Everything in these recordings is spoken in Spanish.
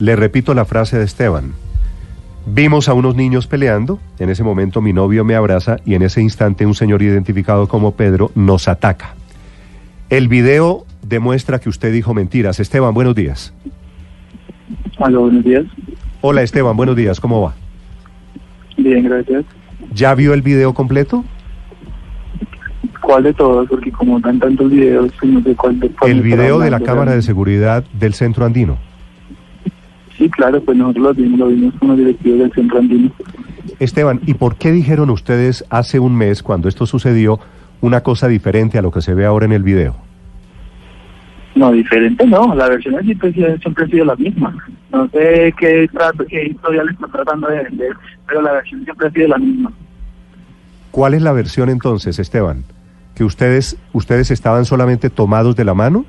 Le repito la frase de Esteban. Vimos a unos niños peleando, en ese momento mi novio me abraza y en ese instante un señor identificado como Pedro nos ataca. El video demuestra que usted dijo mentiras. Esteban, buenos días. Hola, buenos días. Hola Esteban, buenos días, ¿cómo va? Bien, gracias. ¿Ya vio el video completo? ¿Cuál de todos? Porque como están tantos videos, pues no sé cuál de cuál El video de la cámara de seguridad del centro andino. Sí, claro, pues nosotros lo vimos, lo vimos con los directivos del centro andino. Esteban, ¿y por qué dijeron ustedes hace un mes, cuando esto sucedió, una cosa diferente a lo que se ve ahora en el video? No, diferente no, la versión siempre, ha sido- siempre ha sido la misma. No sé qué, trato, qué historia le está tratando de vender, pero la versión siempre ha sido la misma. ¿Cuál es la versión entonces, Esteban? ¿Que ustedes, ustedes estaban solamente tomados de la mano?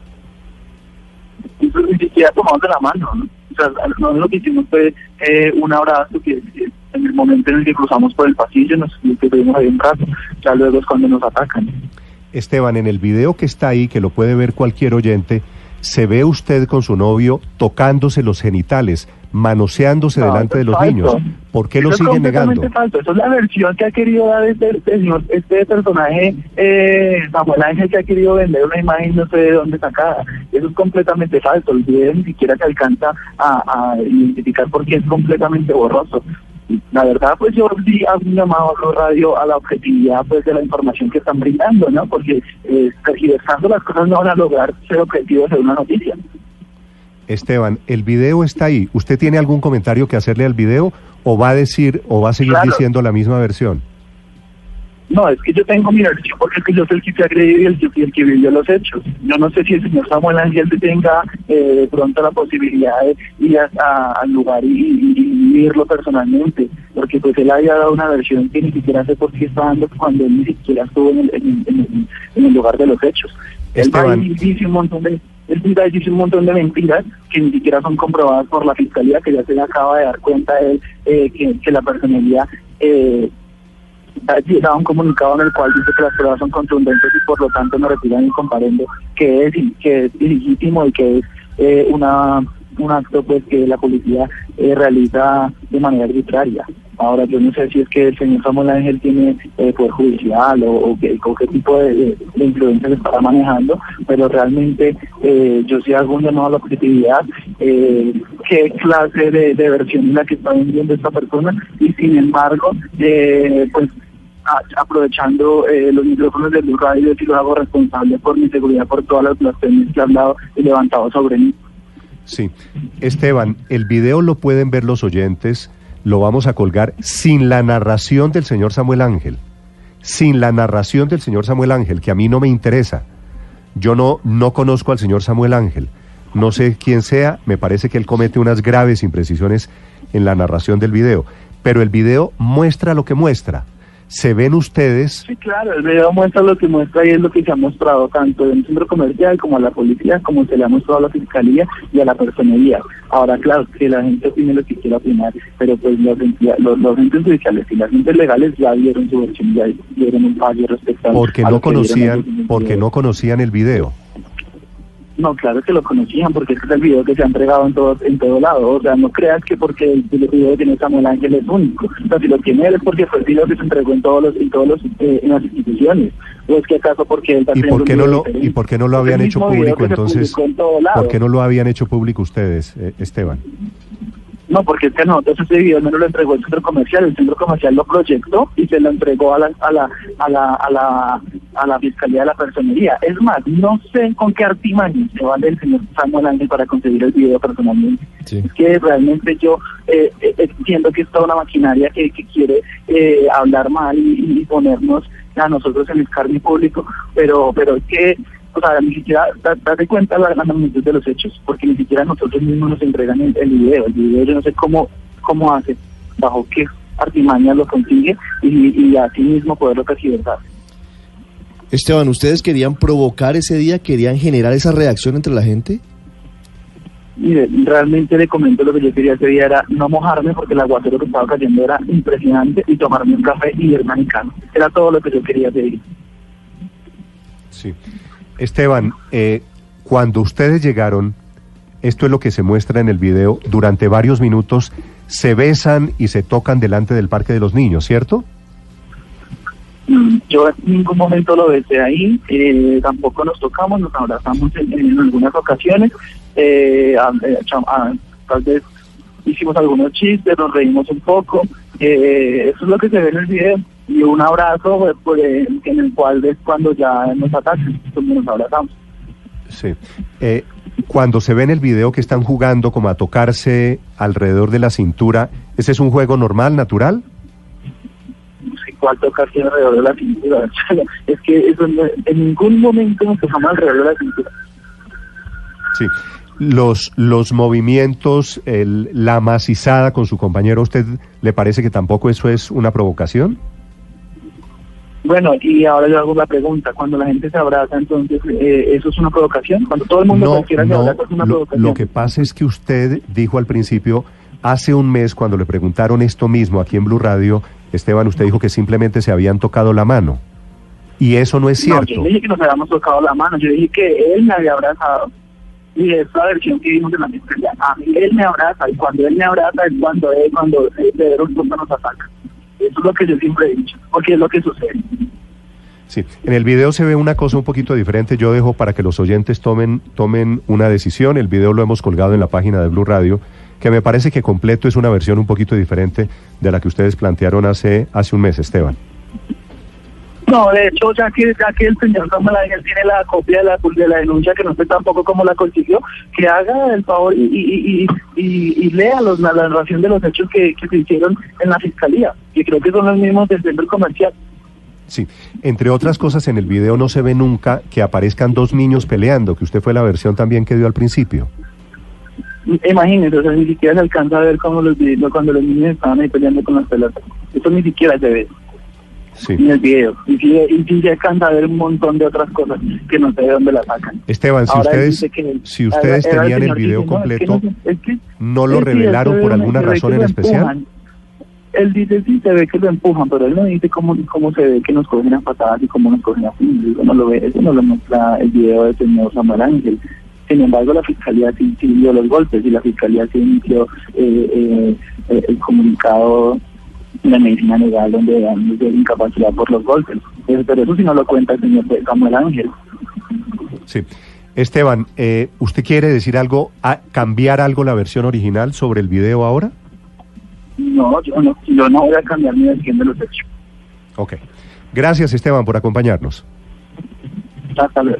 Ni siquiera tomamos de la mano, ¿no? O sea, lo que hicimos fue eh, un abrazo que en el momento en el que cruzamos por el pasillo nos estuvimos ahí un rato, ya luego es cuando nos atacan. Esteban, en el video que está ahí, que lo puede ver cualquier oyente, se ve usted con su novio tocándose los genitales, manoseándose No, delante de es los falso. niños. ¿Por qué lo Eso es siguen negando? completamente falso. Eso es la versión que ha querido dar este, este señor, este personaje, eh, Samuel Ángel, que ha querido vender una imagen no sé de dónde sacada. Eso es completamente falso. El video ni siquiera se alcanza a, a identificar porque es completamente borroso. La verdad, pues yo sí hago un llamado a la radio a la objetividad pues de la información que están brindando, ¿no? Porque eh, tergiversando las cosas no van a lograr ser objetivos de una noticia. Esteban, el video está ahí. ¿Usted tiene algún comentario que hacerle al video o va a decir o va a seguir Claro. diciendo la misma versión? No, es que yo tengo mi versión porque es que yo soy el que se agredió y el, que- y el que vivió los hechos. Yo no sé si el señor Samuel Ángel tenga eh, de pronto la posibilidad de ir a- a- al lugar y, y- y vivirlo personalmente, porque pues él había dado una versión que ni siquiera sé por qué está dando cuando él ni siquiera estuvo en el, en- en en el lugar de los hechos. Él Esteban. dice un montón de él va y dice un montón de mentiras que ni siquiera son comprobadas por la fiscalía, que ya se le acaba de dar cuenta él eh, que, que la personalidad eh, da un comunicado en el cual dice que las pruebas son contundentes y por lo tanto no retiran el comparendo que es que es ilegítimo y que es eh, una un acto pues que la policía eh, realiza de manera arbitraria. Ahora yo no sé si es que el señor Samuel Ángel tiene eh, poder judicial o, o qué, o qué tipo de, de- de influencia se estará manejando, pero realmente eh, yo sí hago un llamado a la objetividad, eh, qué clase de, versión es la que está vendiendo esta persona y sin embargo eh, pues aprovechando eh, los micrófonos de Blue Radio y lo hago responsable por mi seguridad por todas las blasfemias que he hablado y levantado sobre mí. Sí. Esteban, el video lo pueden ver los oyentes, lo vamos a colgar sin la narración del señor Samuel Ángel. Sin la narración del señor Samuel Ángel, que a mí no me interesa. Yo no, no conozco al señor Samuel Ángel. No sé quién sea, me parece que él comete unas graves imprecisiones en la narración del video. Pero el video muestra lo que muestra. Se ven ustedes Sí, claro, el video muestra lo que muestra y es lo que se ha mostrado tanto en el centro comercial como a la policía, como se le ha mostrado a la fiscalía y a la personería. Ahora, claro, que la gente opine lo que quiera opinar, pero pues los, los, los entes judiciales y las entes legales ya dieron su versión, ya dieron un fallo respecto a porque a no lo conocían, porque no conocían el video. No, claro que lo conocían, porque este es el video que se ha entregado en todo, en todo lado. O sea, no creas que porque el, video que tiene Samuel Ángel es único. O sea, si lo tiene él es porque fue el video que se entregó en todos los, en todos los, eh, en las instituciones. O es que acaso porque él ¿Y por qué no lo, y por qué no lo habían hecho público entonces? en todo lado. ¿Por qué no lo habían hecho público ustedes, eh, Esteban? No, porque es que nosotros ese video no lo entregó el centro comercial, el centro comercial lo proyectó y se lo entregó a la, a la, a la, a la, a la fiscalía de la personería. Es más, no sé con qué artimaña se vale el señor Samuel Ángel para conseguir el video personalmente. Es que realmente yo eh, eh, entiendo que es toda una maquinaria que, que quiere eh, hablar mal y, y ponernos a nosotros en el escarnio público, pero, pero es que o sea, ni siquiera da- date cuenta la, magnitud de los hechos, porque ni siquiera nosotros mismos nos entregan el, el video. El video yo no sé cómo, cómo hace, bajo qué artimañas lo consigue y, y así mismo poderlo tergiversar. Esteban, ¿ustedes querían provocar ese día? ¿Querían generar esa reacción entre la gente? Mire, realmente le comento lo que yo quería ese día era no mojarme porque el aguacero que estaba cayendo era impresionante y tomarme un café y irme a mi cama. Era todo lo que yo quería ese día. Sí. Esteban, eh, cuando ustedes llegaron, esto es lo que se muestra en el video, durante varios minutos se besan y se tocan delante del Parque de los Niños, ¿cierto? Yo en ningún momento lo besé ahí, eh, tampoco nos tocamos, nos abrazamos en, algunas ocasiones, eh, eh, tal vez hicimos algunos chistes, nos reímos un poco, eh, eso es lo que se ve en el video, y un abrazo eh, por en el cual es cuando ya nos atacan, cuando nos abrazamos. Sí. Eh, cuando se ve en el video que están jugando como a tocarse alrededor de la cintura, ¿ese es un juego normal, natural? No sé cuál tocarse alrededor de la cintura. es que eso no- en ningún momento nos tocamos alrededor de la cintura. Sí. Los, los movimientos, el- la macizada con su compañero, ¿a usted le parece que tampoco eso es una provocación? Bueno, y ahora yo hago la pregunta, cuando la gente se abraza, entonces, eh, ¿eso es una provocación? Cuando todo el mundo No, cualquiera se no, abraza, es una lo, provocación. lo que pasa es que usted dijo al principio, hace un mes cuando le preguntaron esto mismo aquí en Blue Radio, Esteban, usted dijo que simplemente se habían tocado la mano. Y eso no es No, cierto. yo dije que nos habíamos tocado la mano, yo dije que él me había abrazado. Y es la versión que vimos en la historia. A mí él me abraza, y cuando él me abraza es cuando él, cuando de veros nos ataca. Eso es lo que yo siempre he dicho, porque es lo que sucede. Sí, en el video se ve una cosa un poquito diferente. Yo dejo para que los oyentes tomen, tomen una decisión. El video lo hemos colgado en la página de Blue Radio, que me parece que completo es una versión un poquito diferente de la que ustedes plantearon hace, hace un mes, Esteban. No, de hecho, ya que, ya que el señor Ángel tiene la copia de la, de la denuncia, que no sé tampoco cómo la consiguió, que haga el favor y, y, y, y, y lea los, la narración de los hechos que, que se hicieron en la fiscalía, que creo que son los mismos del centro comercial. Sí, entre otras cosas, en el video no se ve nunca que aparezcan dos niños peleando, que usted fue la versión también que dio al principio. Imagínense, o sea, ni siquiera se alcanza a ver cómo los, cuando los niños estaban ahí peleando con las pelotas. Eso ni siquiera se ve Sí. en el video. Y sí, y sí se alcanza a ver un montón de otras cosas que no sé de dónde la sacan. Esteban, si Ahora ustedes, dice que- si ustedes era- era tenían el video dice, no, es que completo, no sé, es que- ¿no lo revelaron por alguna razón en especial? Él dice, sí, se ve que lo empujan, pero él no dice cómo, cómo se ve que nos cogen a patadas y cómo nos cogen a puños. Eso no lo ve, eso no lo muestra el video del señor Samuel Ángel. Sin embargo, la fiscalía sí, los golpes y la fiscalía sí eh, eh, eh, el comunicado de medicina legal donde dan de incapacidad por los golpes. Eh, Pero eso sí no lo cuenta el señor Samuel Ángel. Sí. Esteban, eh, ¿usted quiere decir algo, a cambiar algo la versión original sobre el video ahora? No, yo no, yo no voy a cambiar mi versión de los hechos. Ok. Gracias, Esteban, por acompañarnos. Hasta luego.